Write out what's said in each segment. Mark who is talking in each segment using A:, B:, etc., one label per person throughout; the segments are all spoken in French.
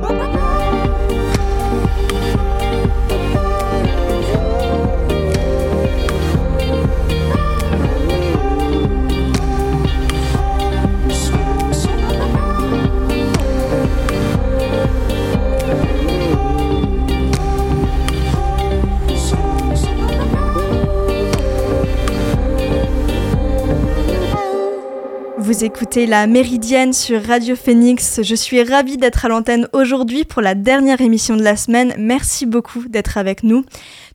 A: Bye-bye. Vous écoutez la Méridienne sur Radio Phoenix. Je suis ravie d'être à l'antenne aujourd'hui pour la dernière émission de la semaine. Merci beaucoup d'être avec nous.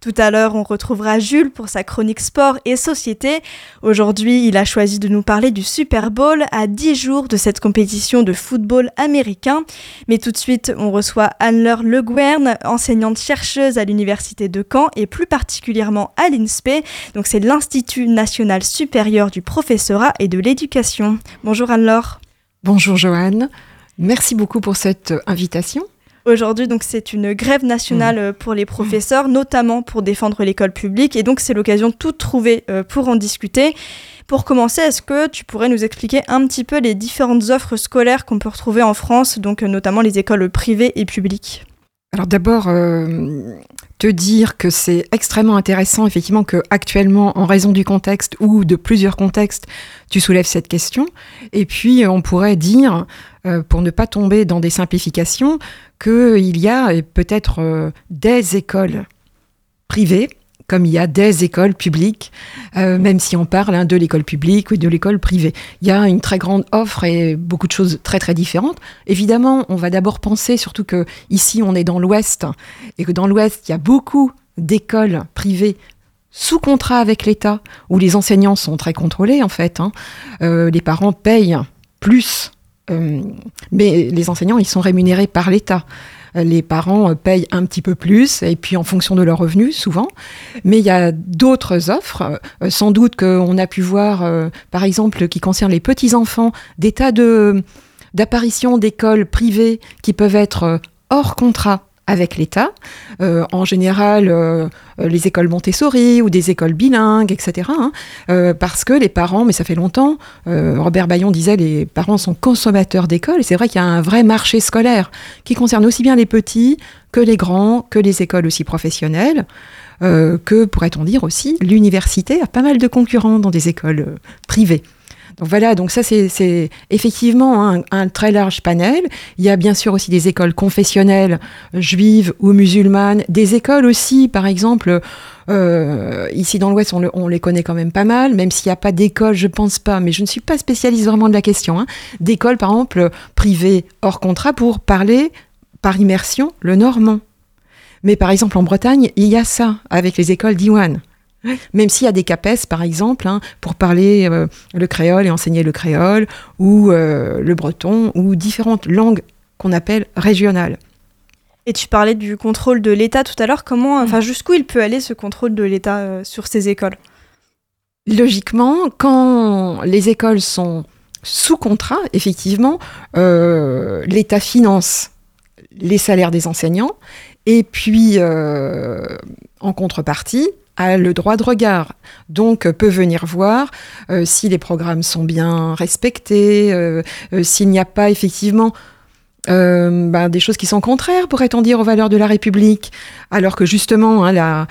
A: Tout à l'heure, on retrouvera Jules pour sa chronique sport et société. Aujourd'hui, il a choisi de nous parler du Super Bowl à 10 jours de cette compétition de football américain. Mais tout de suite, on reçoit Anne-Laure Le Guern, enseignante chercheuse à l'université de Caen et plus particulièrement à l'INSPE. Donc c'est l'Institut national supérieur du professorat et de l'éducation. Bonjour Anne-Laure.
B: Bonjour Joanne. Merci beaucoup pour cette invitation.
A: Aujourd'hui, donc, c'est une grève nationale mm. euh, pour les professeurs, notamment pour défendre l'école publique. Et donc, c'est l'occasion de tout trouver euh, pour en discuter. Pour commencer, est-ce que tu pourrais nous expliquer un petit peu les différentes offres scolaires qu'on peut retrouver en France, donc euh, notamment les écoles privées et publiques?
B: Alors d'abord, te dire que c'est extrêmement intéressant, effectivement, que actuellement, en raison du contexte ou de plusieurs contextes, tu soulèves cette question. Et puis, on pourrait dire, pour ne pas tomber dans des simplifications, qu'il y a peut-être euh, des écoles privées comme il y a des écoles publiques, euh, même si on parle hein, de l'école publique ou de l'école privée. Il y a une très grande offre et beaucoup de choses très très différentes. Évidemment, on va d'abord penser, surtout que ici on est dans l'Ouest, et que dans l'Ouest, il y a beaucoup d'écoles privées sous contrat avec l'État, où les enseignants sont très contrôlés en fait. Hein. Euh, les parents payent plus euh, mais les enseignants, ils sont rémunérés par l'État. Les parents euh, payent un petit peu plus, et puis en fonction de leurs revenus, souvent. Mais il y a d'autres offres, euh, sans doute qu'on a pu voir, par exemple, qui concernent les petits-enfants, des tas d'apparitions d'écoles privées qui peuvent être hors contrat avec l'État, euh, en général euh, les écoles Montessori ou des écoles bilingues, etc. Hein, euh, parce que les parents, mais ça fait longtemps, Robert Bayon disait les parents sont consommateurs d'écoles, et c'est vrai qu'il y a un vrai marché scolaire qui concerne aussi bien les petits que les grands, que les écoles aussi professionnelles. que pourrait-on dire aussi, l'université a pas mal de concurrents dans des écoles privées. Donc voilà, donc ça c'est effectivement un, très large panel. Il y a bien sûr aussi des écoles confessionnelles juives ou musulmanes, des écoles aussi, par exemple, euh, ici dans l'Ouest, on, les connaît quand même pas mal, même s'il n'y a pas d'école, je pense pas, mais je ne suis pas spécialiste vraiment de la question. Hein. D'écoles, par exemple, privées hors contrat pour parler par immersion le normand. Mais par exemple en Bretagne, il y a ça avec les écoles d'Iwan. Même s'il y a des CAPES, par exemple, hein, pour parler euh, le créole et enseigner le créole, ou euh, le breton, ou différentes langues qu'on appelle régionales.
A: Et tu parlais du contrôle de l'État tout à l'heure. Comment, enfin, jusqu'où il peut aller ce contrôle de l'État euh, sur ces écoles?
B: Logiquement, quand les écoles sont sous contrat, effectivement, l'État finance les salaires des enseignants, et puis en contrepartie, a le droit de regard, donc euh, peut venir voir euh, si les programmes sont bien respectés, euh, s'il n'y a pas effectivement euh, bah, des choses qui sont contraires, pourrait-on dire, aux valeurs de la République, alors que justement, hein, la,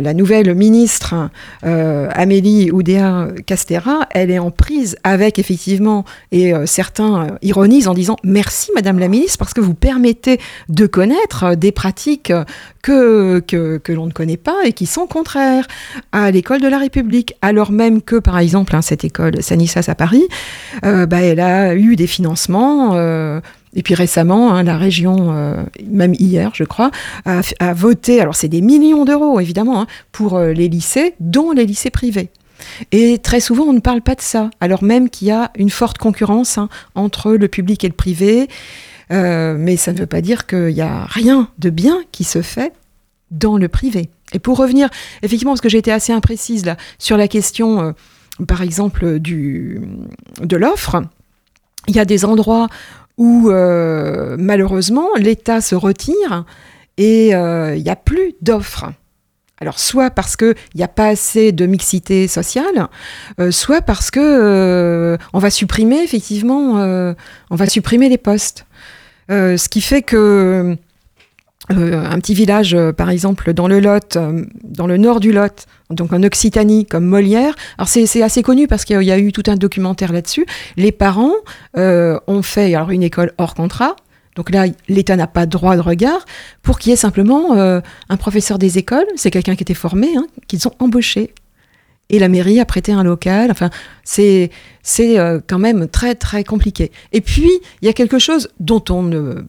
B: la, nouvelle ministre euh, Amélie Oudéa Castera, elle est en prise avec effectivement, et euh, certains ironisent en disant merci Madame la ministre, parce que vous permettez de connaître des pratiques que, que, que l'on ne connaît pas et qui sont contraires à l'école de la République, alors même que, par exemple, hein, cette école Sanissas à Paris, bah, elle a eu des financements et puis récemment, hein, la région, euh, même hier, je crois, a, voté, alors c'est des millions d'euros évidemment, hein, pour euh, les lycées, dont les lycées privés. Et très souvent, on ne parle pas de ça, alors même qu'il y a une forte concurrence hein, entre le public et le privé. Euh, mais ça ne veut pas dire qu'il n'y a rien de bien qui se fait dans le privé. Et pour revenir, effectivement, parce que j'ai été assez imprécise là, sur la question, par exemple, de l'offre, il y a des endroits où euh, malheureusement l'État se retire et il euh, n'y a plus d'offres. Alors soit parce qu'il n'y a pas assez de mixité sociale, euh, soit parce que on va supprimer effectivement, on va supprimer les postes. ce qui fait que un petit village, par exemple, dans le Lot, dans le nord du Lot, donc en Occitanie, comme Molière. Alors c'est assez connu parce qu'il y a eu tout un documentaire là-dessus. Les parents ont fait alors une école hors contrat. Donc là, l'État n'a pas droit de regard pour qu'il y ait simplement un professeur des écoles, c'est quelqu'un qui était formé, hein, qu'ils ont embauché. Et la mairie a prêté un local. Enfin, c'est c'est quand même très très compliqué. Et puis il y a quelque chose dont on ne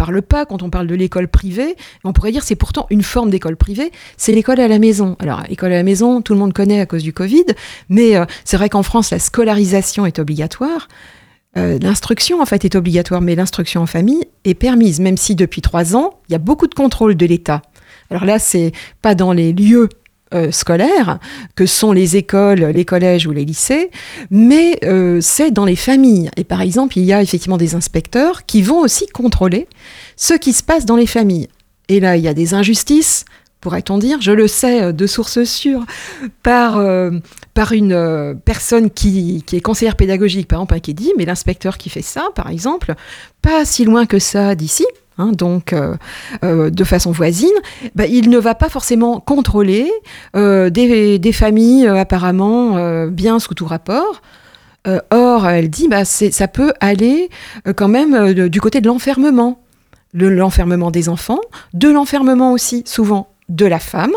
B: parle pas quand on parle de l'école privée. On pourrait dire c'est pourtant une forme d'école privée, c'est l'école à la maison. Alors, école à la maison, tout le monde connaît à cause du Covid, mais euh, c'est vrai qu'en France, la scolarisation est obligatoire. Euh, l'instruction, en fait, est obligatoire, mais l'instruction en famille est permise, même si depuis trois ans, il y a beaucoup de contrôle de l'État. Alors là, c'est pas dans les lieux euh, scolaires, que sont les écoles, les collèges ou les lycées, mais euh, c'est dans les familles. Et par exemple, il y a effectivement des inspecteurs qui vont aussi contrôler ce qui se passe dans les familles. Et là, il y a des injustices, pourrait-on dire, je le sais euh, de sources sûres, par, une personne qui, qui, est conseillère pédagogique, par exemple, qui dit, mais l'inspecteur qui fait ça, par exemple, pas si loin que ça d'ici, Hein, donc euh, euh, de façon voisine, bah, il ne va pas forcément contrôler euh, des, familles apparemment bien sous tout rapport. or, elle dit, bah, ça peut aller quand même du côté de l'enfermement, l'enfermement des enfants, de l'enfermement aussi souvent de la femme,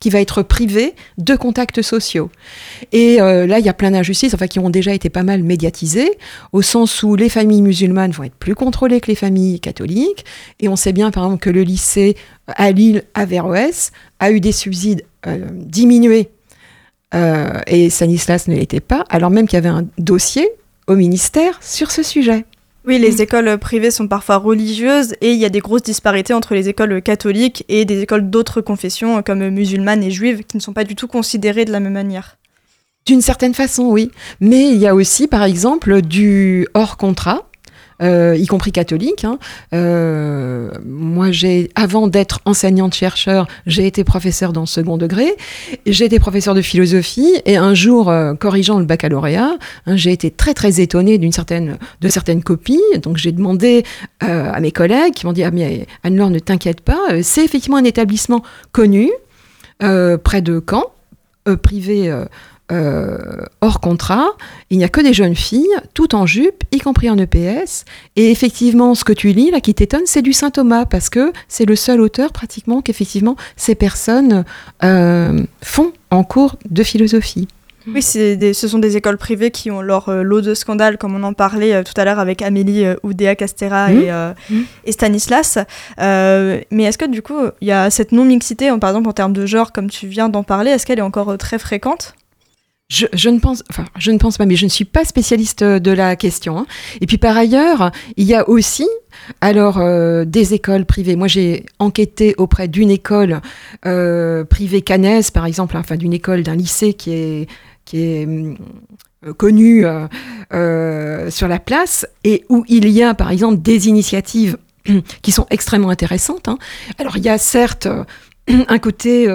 B: qui va être privé de contacts sociaux. Et euh, là, il y a plein d'injustices, qui ont déjà été pas mal médiatisées, au sens où les familles musulmanes vont être plus contrôlées que les familles catholiques. Et on sait bien, par exemple, que le lycée à Lille, à Verroès, a eu des subsides euh, diminués. Euh, et Stanislas ne l'était pas, alors même qu'il y avait un dossier au ministère sur ce sujet.
A: Oui, les mm. écoles privées sont parfois religieuses et il y a des grosses disparités entre les écoles catholiques et des écoles d'autres confessions comme musulmanes et juives qui ne sont pas du tout considérées de la même manière.
B: D'une certaine façon, oui. Mais il y a aussi, par exemple, du hors contrat. Euh, y compris catholique. Hein. Euh, moi, j'ai, avant d'être enseignante-chercheur, j'ai été professeur dans le second degré. J'ai été professeur de philosophie et un jour, euh, corrigeant le baccalauréat, hein, j'ai été très très étonnée d'une certaine, de certaines copies. Donc j'ai demandé à mes collègues qui m'ont dit ah mais Anne-Laure ne t'inquiète pas, c'est effectivement un établissement connu près de Caen, privé euh, hors contrat, il n'y a que des jeunes filles, tout en jupe, y compris en EPS. Et effectivement, ce que tu lis, là, qui t'étonne, c'est du Saint Thomas, parce que c'est le seul auteur, pratiquement, qu'effectivement, ces personnes euh, font en cours de philosophie.
A: Oui, ce sont des écoles privées qui ont leur euh, lot de scandales, comme on en parlait tout à l'heure avec Amélie Oudéa Castera et, mmh. et, Stanislas. mais est-ce que du coup, il y a cette non-mixité, par exemple en termes de genre, comme tu viens d'en parler, est-ce qu'elle est encore très fréquente?
B: Je, ne pense, enfin, je ne pense pas, mais je ne suis pas spécialiste de la question. Hein. Et puis par ailleurs, il y a aussi, alors, euh, des écoles privées. Moi, j'ai enquêté auprès d'une école euh, privée canaise, par exemple, hein, enfin d'une école d'un lycée qui est qui est euh, connue sur la place et où il y a, par exemple, des initiatives qui sont extrêmement intéressantes. Hein. Alors, il y a certes un côté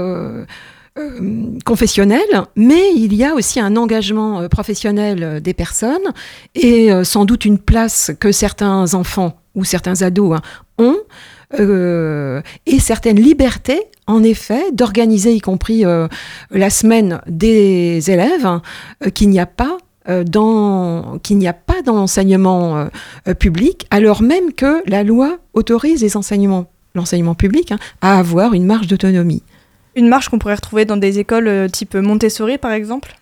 B: euh, confessionnel, mais il y a aussi un engagement euh, professionnel euh, des personnes et sans doute une place que certains enfants ou certains ados hein, ont et certaines libertés, en effet, d'organiser, y compris la semaine des élèves, hein, qu'il n'y a pas dans qu'il n'y a pas dans l'enseignement public, alors même que la loi autorise l'enseignement public hein, à avoir une marge d'autonomie.
A: Une marche qu'on pourrait retrouver dans des écoles euh, type Montessori, par exemple?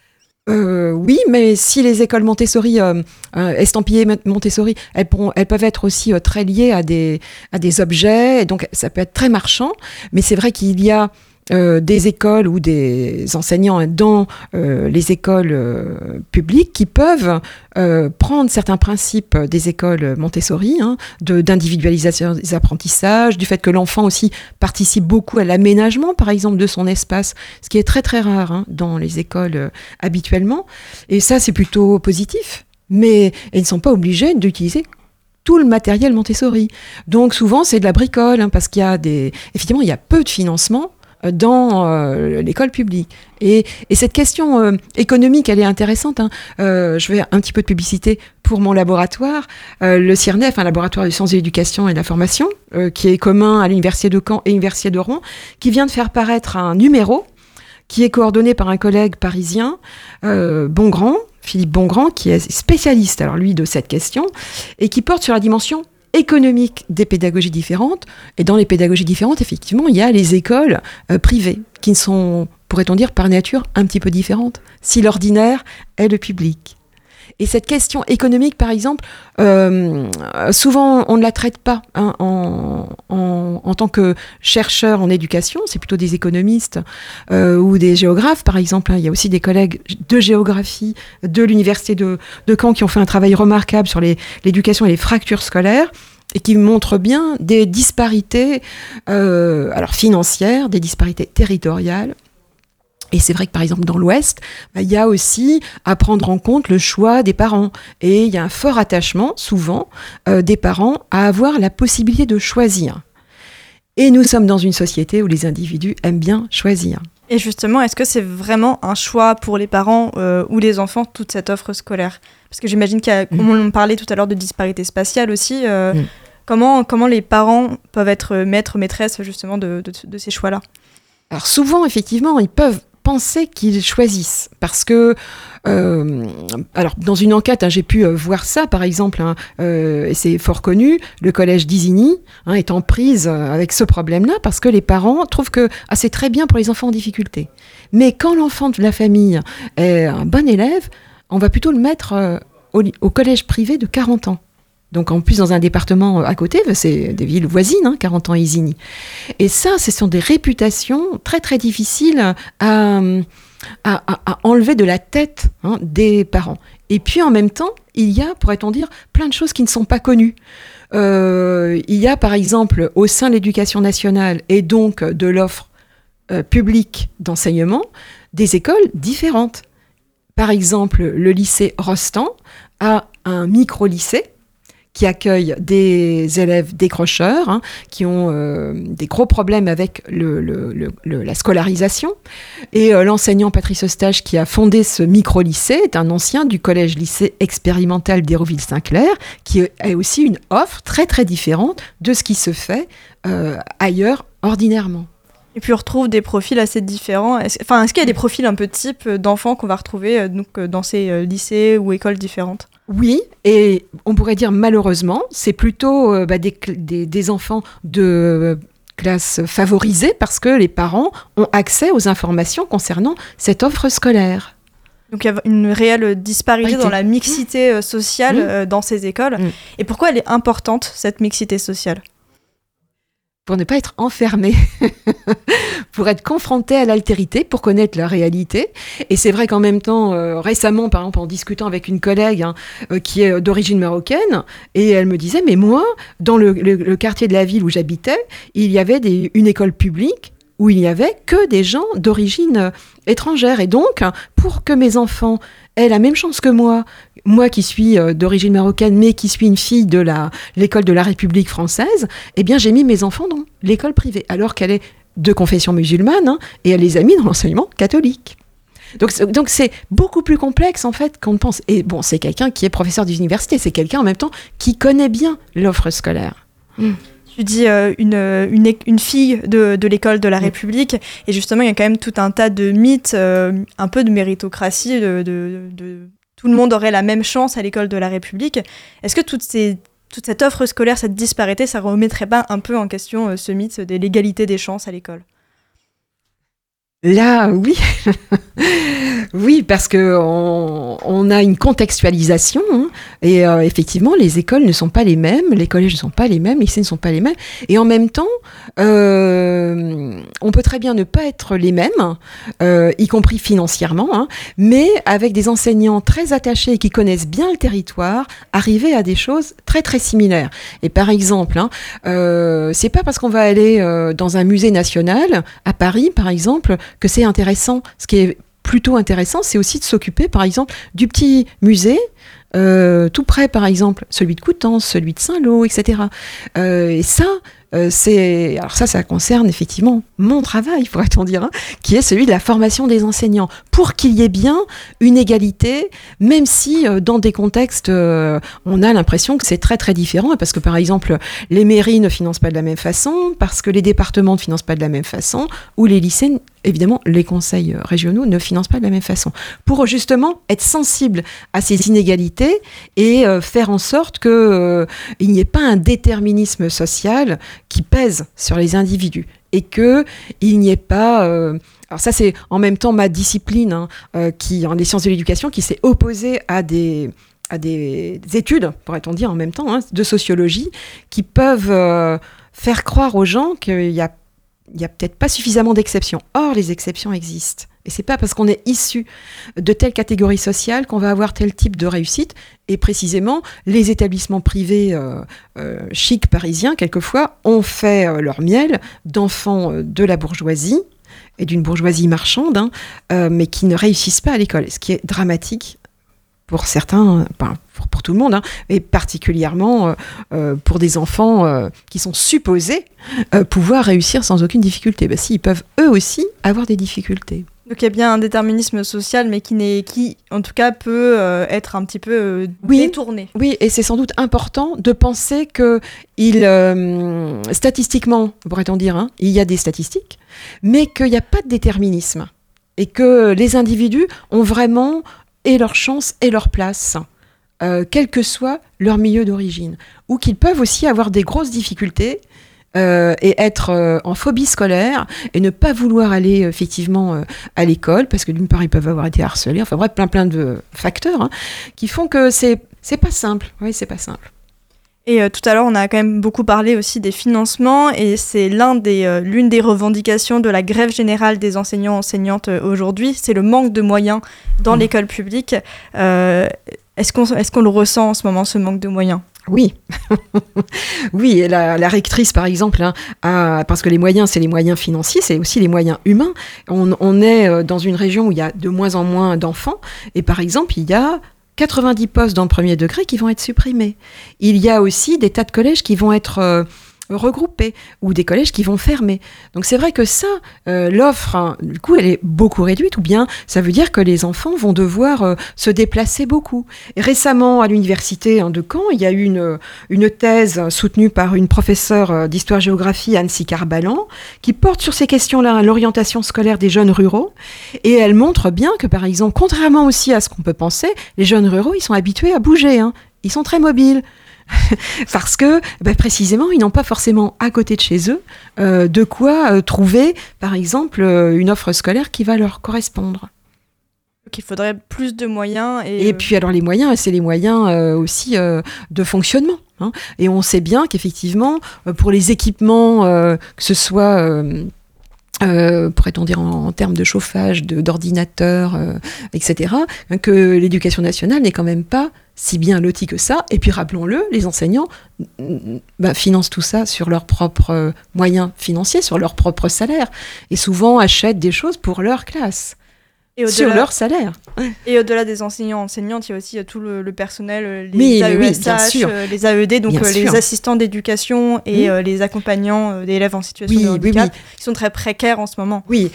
B: Euh, oui, mais si les écoles Montessori, euh, estampillées Montessori, elles, peuvent être aussi très liées à des, à des objets, et donc ça peut être très marchand, mais c'est vrai qu'il y a euh, des écoles ou des enseignants dans euh, les écoles euh, publiques qui peuvent prendre certains principes des écoles Montessori, hein, d'individualisation des apprentissages, du fait que l'enfant aussi participe beaucoup à l'aménagement, par exemple, de son espace, ce qui est très très rare hein, dans les écoles habituellement. Et ça, c'est plutôt positif. Mais ils ne sont pas obligés d'utiliser tout le matériel Montessori. Donc souvent c'est de la bricole, hein, parce qu'il y a des, effectivement, il y a peu de financement dans l'école publique. Et, cette question économique, elle est intéressante. Hein. je vais un petit peu de publicité pour mon laboratoire, le CIRNEF, un laboratoire de sciences de l'éducation et de la formation, qui est commun à l'Université de Caen et l'Université de Rouen, qui vient de faire paraître un numéro qui est coordonné par un collègue parisien, Bongrand, Philippe Bongrand, qui est spécialiste, alors lui, de cette question, et qui porte sur la dimension économique des pédagogies différentes. Et dans les pédagogies différentes, effectivement, il y a les écoles euh, privées, qui sont, pourrait-on dire, par nature, un petit peu différentes, si l'ordinaire est le public. Et cette question économique, par exemple, euh, souvent on ne la traite pas hein, en, tant que chercheur en éducation, c'est plutôt des économistes euh, ou des géographes, par exemple. Il y a aussi des collègues de géographie de l'université de, Caen qui ont fait un travail remarquable sur l'éducation et les fractures scolaires et qui montrent bien des disparités euh, alors financières, des disparités territoriales et c'est vrai que par exemple dans l'Ouest, bah, il y a aussi à prendre en compte le choix des parents. Et il y a un fort attachement, souvent, euh, des parents à avoir la possibilité de choisir. Et nous sommes dans une société où les individus aiment bien choisir.
A: Et justement, est-ce que c'est vraiment un choix pour les parents euh, ou les enfants, toute cette offre scolaire? Parce que j'imagine qu'il y a, mm. comme on parlait tout à l'heure de disparité spatiale aussi, euh, mm. comment, comment les parents peuvent être maîtres, maîtresses justement de, de ces choix-là?
B: Alors souvent, effectivement, ils peuvent penser qu'ils choisissent. Parce que, euh, alors dans une enquête, hein, j'ai pu euh, voir ça, par exemple, hein, euh, et c'est fort connu, le collège d'Isigny hein, est en prise avec ce problème-là, parce que les parents trouvent que ah, c'est très bien pour les enfants en difficulté. Mais quand l'enfant de la famille est un bon élève, on va plutôt le mettre au collège privé de 40 ans. Donc en plus dans un département à côté, c'est des villes voisines, 40 hein, ans Isigny. Et ça, ce sont des réputations très très difficiles à, enlever de la tête hein, des parents. Et puis en même temps, il y a, pourrait-on dire, plein de choses qui ne sont pas connues. Euh, il y a par exemple au sein de l'éducation nationale et donc de l'offre euh, publique d'enseignement des écoles différentes. Par exemple, le lycée Rostand a un micro-lycée qui accueille des élèves décrocheurs, hein, qui ont euh, des gros problèmes avec la scolarisation. Et euh, l'enseignant Patrice Eustache, qui a fondé ce micro-lycée, est un ancien du collège-lycée expérimental d'Hérouville-Saint-Clair, qui est aussi une offre très très différente de ce qui se fait euh, ailleurs ordinairement.
A: Et puis on retrouve des profils assez différents. enfin, est-ce qu'il y a des profils un peu type d'enfants qu'on va retrouver donc, dans ces lycées ou écoles différentes?
B: Oui, et on pourrait dire malheureusement, c'est plutôt euh, bah, des, enfants de euh, classe favorisée parce que les parents ont accès aux informations concernant cette offre scolaire.
A: Donc il y a une réelle disparité dans la mixité euh, sociale mmh. dans ces écoles. Mmh. Et pourquoi elle est importante, cette mixité sociale?
B: Pour ne pas être enfermé, pour être confronté à l'altérité, pour connaître la réalité. Et c'est vrai qu'en même temps, euh, récemment, par exemple, en discutant avec une collègue hein, euh, qui est d'origine marocaine, et elle me disait, mais moi, dans le, quartier de la ville où j'habitais, il y avait une école publique où il n'y avait que des gens d'origine euh, étrangère. Et donc, pour que mes enfants aient la même chance que moi, moi qui suis euh, d'origine marocaine, mais qui suis une fille de la, l'école de la République française, eh bien, j'ai mis mes enfants dans l'école privée, alors qu'elle est de confession musulmane, hein, et elle les a mis dans l'enseignement catholique. Donc, donc c'est beaucoup plus complexe en fait qu'on ne pense. Et bon, c'est quelqu'un qui est professeur d'université, c'est quelqu'un en même temps qui connaît bien l'offre scolaire.
A: Hmm. Tu dis euh, une, une, une, fille de, de l'école de la République, et justement, il y a quand même tout un tas de mythes, euh, un peu de méritocratie, de, de tout le monde aurait la même chance à l'école de la République. Est-ce que toute cette offre scolaire, cette disparité, ça remettrait pas un peu en question euh, ce mythe de l'égalité des chances à l'école?
B: Là, oui. oui, parce que on, a une contextualisation hein. et euh, effectivement, les écoles ne sont pas les mêmes, les collèges ne sont pas les mêmes, les lycées ne sont pas les mêmes. Et en même temps, euh, on peut très bien ne pas être les mêmes, euh, y compris financièrement, hein, mais avec des enseignants très attachés et qui connaissent bien le territoire, arriver à des choses très très similaires. Et par exemple, hein, c'est pas parce qu'on va aller dans un musée national à Paris, par exemple, que c'est intéressant. Ce qui est plutôt intéressant, c'est aussi de s'occuper, par exemple, du petit musée tout près par exemple, celui de Coutances, celui de Saint-Lô, etc. et ça, euh, c'est alors ça, ça concerne effectivement mon travail, pourrait-on dire, hein, qui est celui de la formation des enseignants, pour qu'il y ait bien une égalité, même si euh, dans des contextes, euh, on a l'impression que c'est très très différent, parce que par exemple, les mairies ne financent pas de la même façon, parce que les départements ne financent pas de la même façon, ou les lycées évidemment, les conseils régionaux ne financent pas de la même façon. Pour justement être sensible à ces inégalités et faire en sorte qu'il n'y ait pas un déterminisme social qui pèse sur les individus et que il n'y ait pas euh, alors ça c'est en même temps ma discipline hein, euh, qui en les sciences de l'éducation qui s'est opposée à des à des études pourrait-on dire en même temps hein, de sociologie qui peuvent euh, faire croire aux gens qu'il y a il y a peut-être pas suffisamment d'exceptions. Or, les exceptions existent. Et c'est pas parce qu'on est issu de telle catégorie sociale qu'on va avoir tel type de réussite. Et précisément, les établissements privés euh, euh, chics parisiens, quelquefois, ont fait euh, leur miel d'enfants de la bourgeoisie et d'une bourgeoisie marchande, hein, mais qui ne réussissent pas à l'école. Ce qui est dramatique pour certains, pour, tout le monde, hein, mais particulièrement pour des enfants qui sont supposés pouvoir réussir sans aucune difficulté. Ben, si, ils peuvent eux aussi avoir des difficultés.
A: Donc il y a bien un déterminisme social, mais qui, n'est, qui en tout cas, peut euh, être un petit peu euh, détourné.
B: Oui, et c'est sans doute important de penser que il, euh, statistiquement, pourrait-on dire, hein, il y a des statistiques, mais qu'il n'y a pas de déterminisme. Et que les individus ont vraiment et leur chance et leur place. quel que soit leur milieu d'origine, ou qu'ils peuvent aussi avoir des grosses difficultés euh, et être euh, en phobie scolaire et ne pas vouloir aller effectivement euh, à l'école parce que d'une part ils peuvent avoir été harcelés, enfin bref plein plein de facteurs hein, qui font que c'est c'est pas simple. Oui, c'est pas simple.
A: Et tout à l'heure, on a quand même beaucoup parlé aussi des financements, et c'est l'un des, l'une des revendications de la grève générale des enseignants enseignantes aujourd'hui, c'est le manque de moyens dans mmh. l'école publique. est-ce qu'on est-ce qu'on le ressent en ce moment, ce manque de moyens?
B: Oui, oui, la, rectrice par exemple, hein, parce que les moyens, c'est les moyens financiers, c'est aussi les moyens humains. On, est euh, dans une région où il y a de moins en moins d'enfants, et par exemple, il y a 90 postes dans le premier degré qui vont être supprimés. Il y a aussi des tas de collèges qui vont être euh, regroupés ou des collèges qui vont fermer. Donc c'est vrai que ça, euh, l'offre, hein, du coup, elle est beaucoup réduite ou bien ça veut dire que les enfants vont devoir euh, se déplacer beaucoup. Récemment, à l'université hein, de Caen, il y a eu une, thèse soutenue par une professeure euh, d'histoire-géographie, Anne Carbalan, qui porte sur ces questions-là, l'orientation scolaire des jeunes ruraux. Et elle montre bien que, par exemple, contrairement aussi à ce qu'on peut penser, les jeunes ruraux, ils sont habitués à bouger. Hein. Ils sont très mobiles. parce que bah, précisément, ils n'ont pas forcément à côté de chez eux euh, de quoi euh, trouver, par exemple, euh, une offre scolaire qui va leur correspondre.
A: qu'il il faudrait plus de moyens.
B: Et, puis alors les moyens, c'est les moyens aussi de fonctionnement. Hein. Et on sait bien qu'effectivement, pour les équipements, que ce soit... pourrait-on dire en, termes de chauffage, d'ordinateur, etc., que l'éducation nationale n'est quand même pas si bien loti que ça. Et puis rappelons-le, les enseignants bah, financent tout ça sur leurs propres moyens financiers, sur leur propre salaire, et souvent achètent des choses pour leur classe sur leur salaire.
A: Et au-delà des enseignants enseignantes, il y a aussi euh, tout le, personnel, euh, les AESH, euh, les AED, donc les assistants d'éducation et les accompagnants d'élèves en situation de handicap, qui sont très précaires en ce moment.
B: Oui,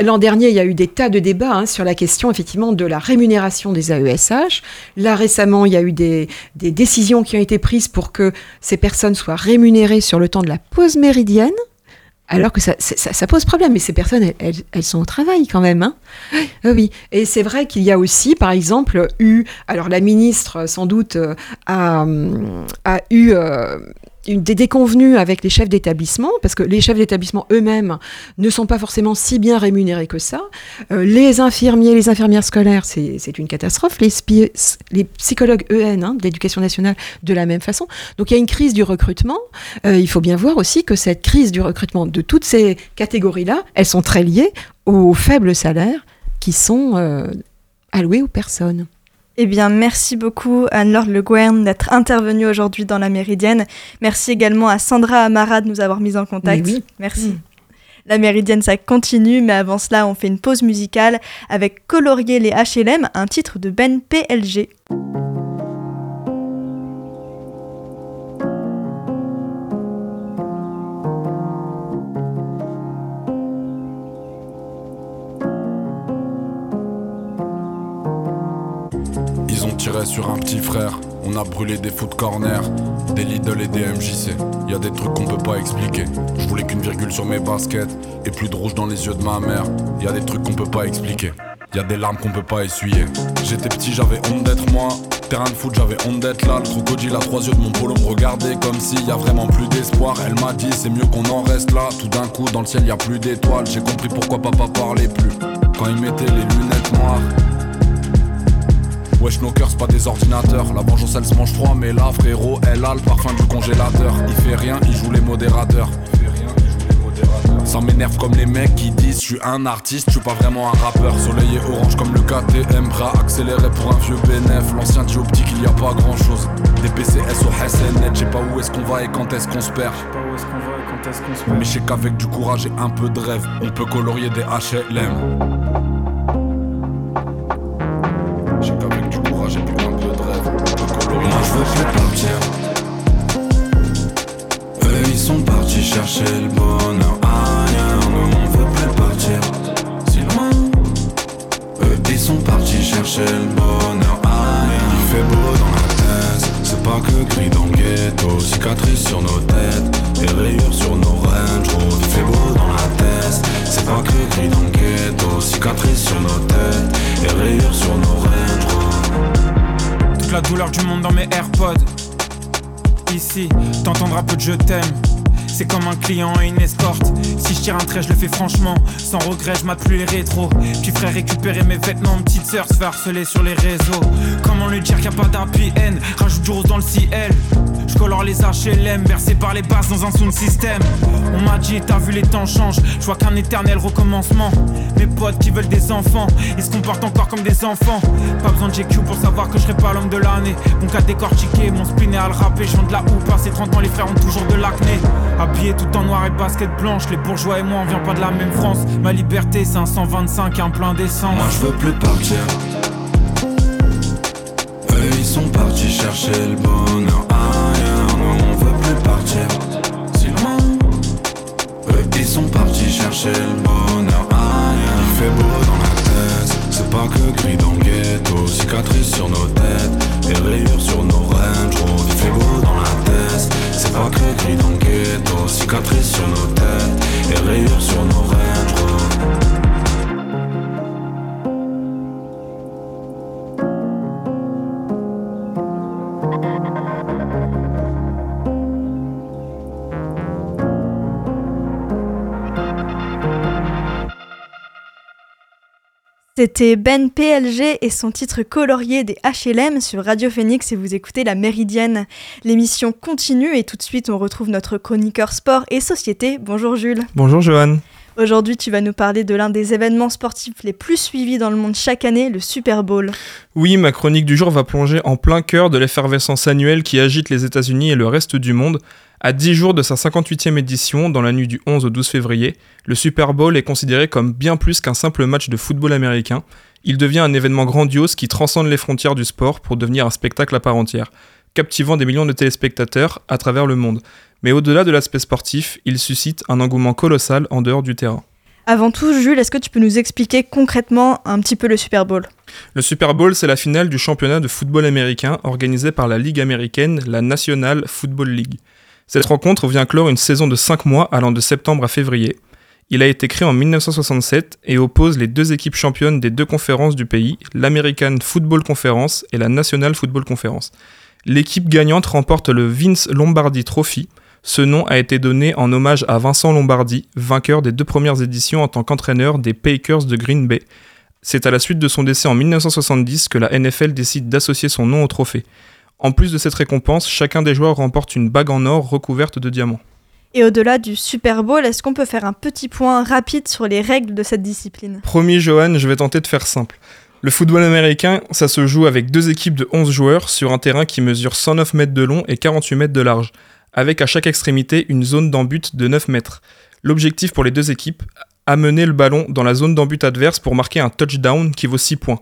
B: l'an dernier, il y a eu des tas de débats hein, sur la question effectivement de la rémunération des AESH. Là, récemment, il y a eu des, des décisions qui ont été prises pour que ces personnes soient rémunérées sur le temps de la pause méridienne alors que ça, ça, pose problème. Mais ces personnes, elles, sont au travail quand même. Hein ah oui. Et c'est vrai qu'il y a aussi, par exemple, eu. Alors la ministre, sans doute, euh, a, a eu. Des déconvenues avec les chefs d'établissement, parce que les chefs d'établissement eux-mêmes ne sont pas forcément si bien rémunérés que ça. Euh, les infirmiers, les infirmières scolaires, c'est une catastrophe. Les, les psychologues EN hein, de l'éducation nationale, de la même façon. Donc il y a une crise du recrutement. Euh, il faut bien voir aussi que cette crise du recrutement de toutes ces catégories-là, elles sont très liées aux faibles salaires qui sont euh, alloués aux personnes.
A: Eh bien, merci beaucoup Anne-Laure Le Gouern d'être intervenue aujourd'hui dans la Méridienne. Merci également à Sandra Amara de nous avoir mis en contact.
B: Oui.
A: Merci. Mm. La Méridienne, ça continue, mais avant cela, on fait une pause musicale avec Colorier les HLM, un titre de Ben PLG.
C: Tirait sur un petit frère. On a brûlé des foot corner, des Lidl et des MJC. Y a des trucs qu'on peut pas expliquer. Je voulais qu'une virgule sur mes baskets et plus de rouge dans les yeux de ma mère. Y a des trucs qu'on peut pas expliquer. Y a des larmes qu'on peut pas essuyer. J'étais petit, j'avais honte d'être moi. Terrain de foot, j'avais honte d'être là. Le crocodile à trois yeux de mon polo me regardait comme s'il y a vraiment plus d'espoir. Elle m'a dit, c'est mieux qu'on en reste là. Tout d'un coup, dans le ciel, y a plus d'étoiles. J'ai compris pourquoi papa parlait plus. Quand il mettait les lunettes noires. Wesh nos cœurs c'est pas des ordinateurs. La vengeance elle se mange froid mais là frérot elle a le parfum du congélateur. Il fait rien, il joue les modérateurs. Ça m'énerve comme les mecs qui disent Je suis un artiste, je suis pas vraiment un rappeur. Soleil et orange comme le KTM Bras accéléré pour un vieux bénéf L'ancien dit optique il y a pas grand chose Des PCS au SNet Je sais pas où est-ce qu'on va et quand est-ce qu'on se perd. Mais je sais qu'avec du courage et un peu de rêve. On peut colorier des HLM
D: Eux ils sont partis chercher le bonheur ailleurs. Nous on veut plus partir. Si loin. Eux ils sont partis chercher le bonheur ailleurs. Il fait beau dans la tête. C'est pas que gris dans le ghetto. Cicatrices sur nos têtes
E: du monde dans mes AirPods. Ici, t'entendras peu de je t'aime. C'est comme un client et une escorte. Si je tire un trait, je le fais franchement. Sans regret, je plus les rétros. Puis frère, récupérer mes vêtements. Petite sœur se fait harceler sur les réseaux. Comment lui dire qu'il n'y a pas d'happy end? Rajoute du rose dans le ciel. Je colore les HLM, bercé par les basses dans un sound system. On m'a dit, t'as vu les temps changent. Je vois qu'un éternel recommencement. Mes potes qui veulent des enfants, ils se comportent encore comme des enfants. Pas besoin de GQ pour savoir que je serai pas l'homme de l'année. Mon cas décortiqué, mon spin est à le rapper. Je de la houppe, passé 30 ans, les frères ont toujours de l'acné. Habillé tout en noir et basket blanche, les bourgeois et moi on vient pas de la même France. Ma liberté, c'est un 125 et un plein d'essence.
D: Moi je veux plus partir Eux ils sont partis chercher le bonheur
A: C'était Ben PLG et son titre colorié des HLM sur Radio Phoenix et vous écoutez La Méridienne. L'émission continue et tout de suite on retrouve notre chroniqueur sport et société. Bonjour Jules.
F: Bonjour Johan.
A: Aujourd'hui tu vas nous parler de l'un des événements sportifs les plus suivis dans le monde chaque année, le Super Bowl.
F: Oui, ma chronique du jour va plonger en plein cœur de l'effervescence annuelle qui agite les États-Unis et le reste du monde. À 10 jours de sa 58e édition, dans la nuit du 11 au 12 février, le Super Bowl est considéré comme bien plus qu'un simple match de football américain. Il devient un événement grandiose qui transcende les frontières du sport pour devenir un spectacle à part entière, captivant des millions de téléspectateurs à travers le monde. Mais au-delà de l'aspect sportif, il suscite un engouement colossal en dehors du terrain.
A: Avant tout, Jules, est-ce que tu peux nous expliquer concrètement un petit peu le Super Bowl?
F: Le Super Bowl, c'est la finale du championnat de football américain organisé par la Ligue américaine, la National Football League. Cette rencontre vient clore une saison de 5 mois allant de septembre à février. Il a été créé en 1967 et oppose les deux équipes championnes des deux conférences du pays, l'American Football Conference et la National Football Conference. L'équipe gagnante remporte le Vince Lombardi Trophy. Ce nom a été donné en hommage à Vincent Lombardi, vainqueur des deux premières éditions en tant qu'entraîneur des Packers de Green Bay. C'est à la suite de son décès en 1970 que la NFL décide d'associer son nom au trophée. En plus de cette récompense, chacun des joueurs remporte une bague en or recouverte de diamants.
A: Et au-delà du Super Bowl, est-ce qu'on peut faire un petit point rapide sur les règles de cette discipline?
F: Promis Johan, je vais tenter de faire simple. Le football américain, ça se joue avec deux équipes de 11 joueurs sur un terrain qui mesure 109 mètres de long et 48 mètres de large, avec à chaque extrémité une zone d'embut de 9 mètres. L'objectif pour les deux équipes, amener le ballon dans la zone d'embut adverse pour marquer un touchdown qui vaut 6 points.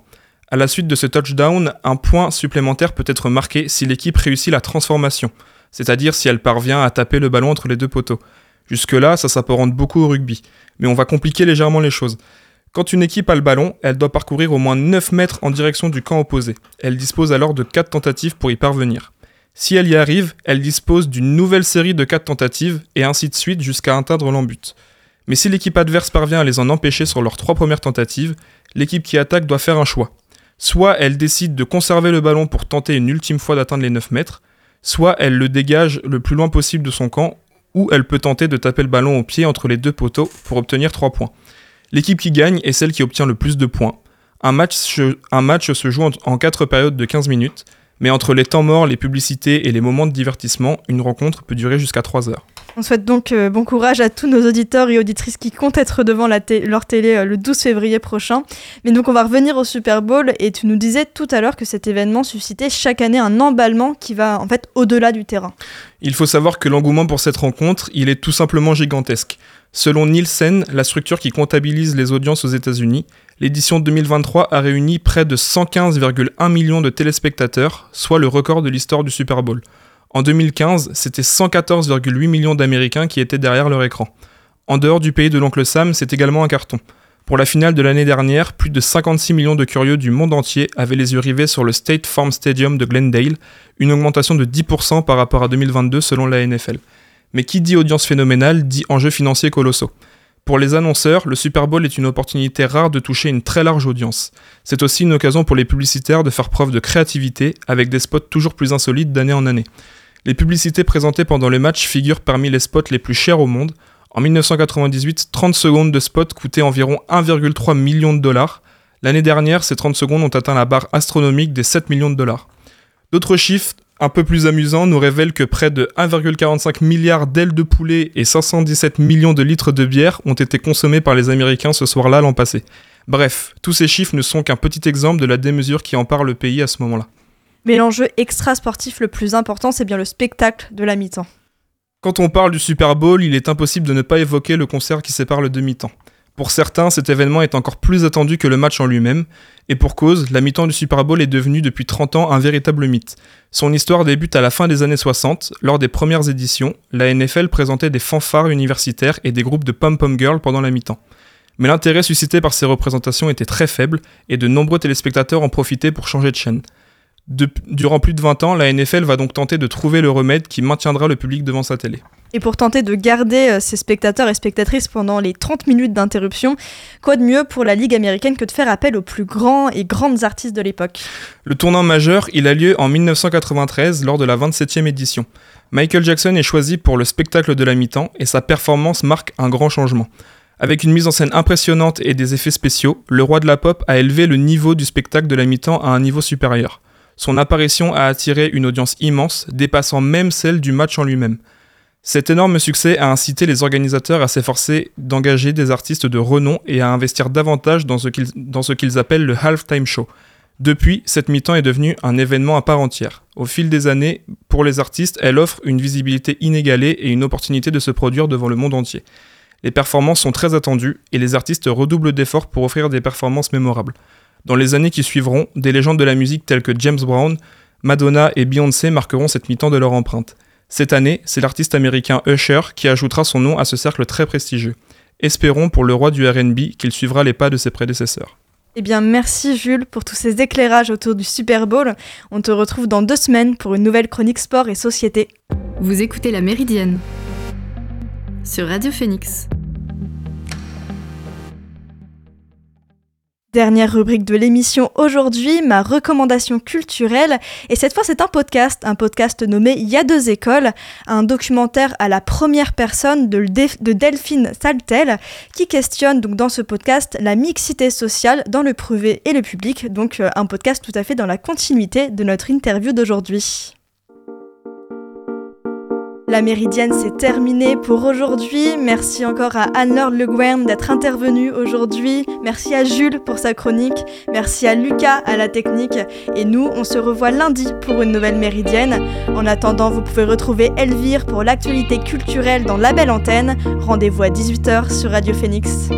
F: À la suite de ce touchdown, un point supplémentaire peut être marqué si l'équipe réussit la transformation, c'est-à-dire si elle parvient à taper le ballon entre les deux poteaux. Jusque-là, ça s'apparente beaucoup au rugby, mais on va compliquer légèrement les choses. Quand une équipe a le ballon, elle doit parcourir au moins 9 mètres en direction du camp opposé. Elle dispose alors de 4 tentatives pour y parvenir. Si elle y arrive, elle dispose d'une nouvelle série de 4 tentatives et ainsi de suite jusqu'à atteindre l'embut. Mais si l'équipe adverse parvient à les en empêcher sur leurs 3 premières tentatives, l'équipe qui attaque doit faire un choix. Soit elle décide de conserver le ballon pour tenter une ultime fois d'atteindre les 9 mètres, soit elle le dégage le plus loin possible de son camp, ou elle peut tenter de taper le ballon au pied entre les deux poteaux pour obtenir 3 points. L'équipe qui gagne est celle qui obtient le plus de points. Un match, se joue en 4 périodes de 15 minutes, mais entre les temps morts, les publicités et les moments de divertissement, une rencontre peut durer jusqu'à 3 heures.
A: On souhaite donc euh, bon courage à tous nos auditeurs et auditrices qui comptent être devant la leur télé euh, le 12 février prochain. Mais donc on va revenir au Super Bowl et tu nous disais tout à l'heure que cet événement suscitait chaque année un emballement qui va en fait au-delà du terrain.
F: Il faut savoir que l'engouement pour cette rencontre, il est tout simplement gigantesque. Selon Nielsen, la structure qui comptabilise les audiences aux États-Unis, l'édition 2023 a réuni près de 115,1 millions de téléspectateurs, soit le record de l'histoire du Super Bowl. En 2015, c'était 114,8 millions d'Américains qui étaient derrière leur écran. En dehors du pays de l'oncle Sam, c'est également un carton. Pour la finale de l'année dernière, plus de 56 millions de curieux du monde entier avaient les yeux rivés sur le State Farm Stadium de Glendale, une augmentation de 10% par rapport à 2022 selon la NFL. Mais qui dit audience phénoménale dit enjeux financiers colossaux. Pour les annonceurs, le Super Bowl est une opportunité rare de toucher une très large audience. C'est aussi une occasion pour les publicitaires de faire preuve de créativité avec des spots toujours plus insolites d'année en année. Les publicités présentées pendant le match figurent parmi les spots les plus chers au monde. En 1998, 30 secondes de spot coûtaient environ 1,3 million de dollars. L'année dernière, ces 30 secondes ont atteint la barre astronomique des 7 millions de dollars. D'autres chiffres un peu plus amusants nous révèlent que près de 1,45 milliard d'ailes de poulet et 517 millions de litres de bière ont été consommés par les Américains ce soir-là l'an passé. Bref, tous ces chiffres ne sont qu'un petit exemple de la démesure qui empare le pays à ce moment-là.
A: Mais l'enjeu extra-sportif le plus important, c'est bien le spectacle de la mi-temps.
F: Quand on parle du Super Bowl, il est impossible de ne pas évoquer le concert qui sépare le demi-temps. Pour certains, cet événement est encore plus attendu que le match en lui-même, et pour cause, la mi-temps du Super Bowl est devenue depuis 30 ans un véritable mythe. Son histoire débute à la fin des années 60, lors des premières éditions, la NFL présentait des fanfares universitaires et des groupes de pom-pom girls pendant la mi-temps. Mais l'intérêt suscité par ces représentations était très faible, et de nombreux téléspectateurs en profitaient pour changer de chaîne durant plus de 20 ans, la NFL va donc tenter de trouver le remède qui maintiendra le public devant sa télé.
A: Et pour tenter de garder euh, ses spectateurs et spectatrices pendant les 30 minutes d'interruption, quoi de mieux pour la Ligue américaine que de faire appel aux plus grands et grandes artistes de l'époque?
F: Le tournant majeur, il a lieu en 1993 lors de la 27e édition. Michael Jackson est choisi pour le spectacle de la mi-temps et sa performance marque un grand changement. Avec une mise en scène impressionnante et des effets spéciaux, le roi de la pop a élevé le niveau du spectacle de la mi-temps à un niveau supérieur. Son apparition a attiré une audience immense, dépassant même celle du match en lui-même. Cet énorme succès a incité les organisateurs à s'efforcer d'engager des artistes de renom et à investir davantage dans ce qu'ils appellent le halftime show. Depuis, cette mi-temps est devenue un événement à part entière. Au fil des années, pour les artistes, elle offre une visibilité inégalée et une opportunité de se produire devant le monde entier. Les performances sont très attendues et les artistes redoublent d'efforts pour offrir des performances mémorables. Dans les années qui suivront, des légendes de la musique telles que James Brown, Madonna et Beyoncé marqueront cette mi-temps de leur empreinte. Cette année, c'est l'artiste américain Usher qui ajoutera son nom à ce cercle très prestigieux. Espérons pour le roi du RB qu'il suivra les pas de ses prédécesseurs.
A: Eh bien, merci Jules pour tous ces éclairages autour du Super Bowl. On te retrouve dans deux semaines pour une nouvelle chronique sport et société.
G: Vous écoutez La Méridienne sur Radio Phoenix.
A: Dernière rubrique de l'émission aujourd'hui, ma recommandation culturelle. Et cette fois, c'est un podcast, un podcast nommé Il y a deux écoles, un documentaire à la première personne de, Delphine Saltel qui questionne donc dans ce podcast la mixité sociale dans le privé et le public. Donc euh, un podcast tout à fait dans la continuité de notre interview d'aujourd'hui. La méridienne, c'est terminé pour aujourd'hui. Merci encore à Anne-Laure Le Guen d'être intervenue aujourd'hui. Merci à Jules pour sa chronique. Merci à Lucas à la technique. Et nous, on se revoit lundi pour une nouvelle méridienne. En attendant, vous pouvez retrouver Elvire pour l'actualité culturelle dans la belle antenne. Rendez-vous à 18h sur Radio Phoenix.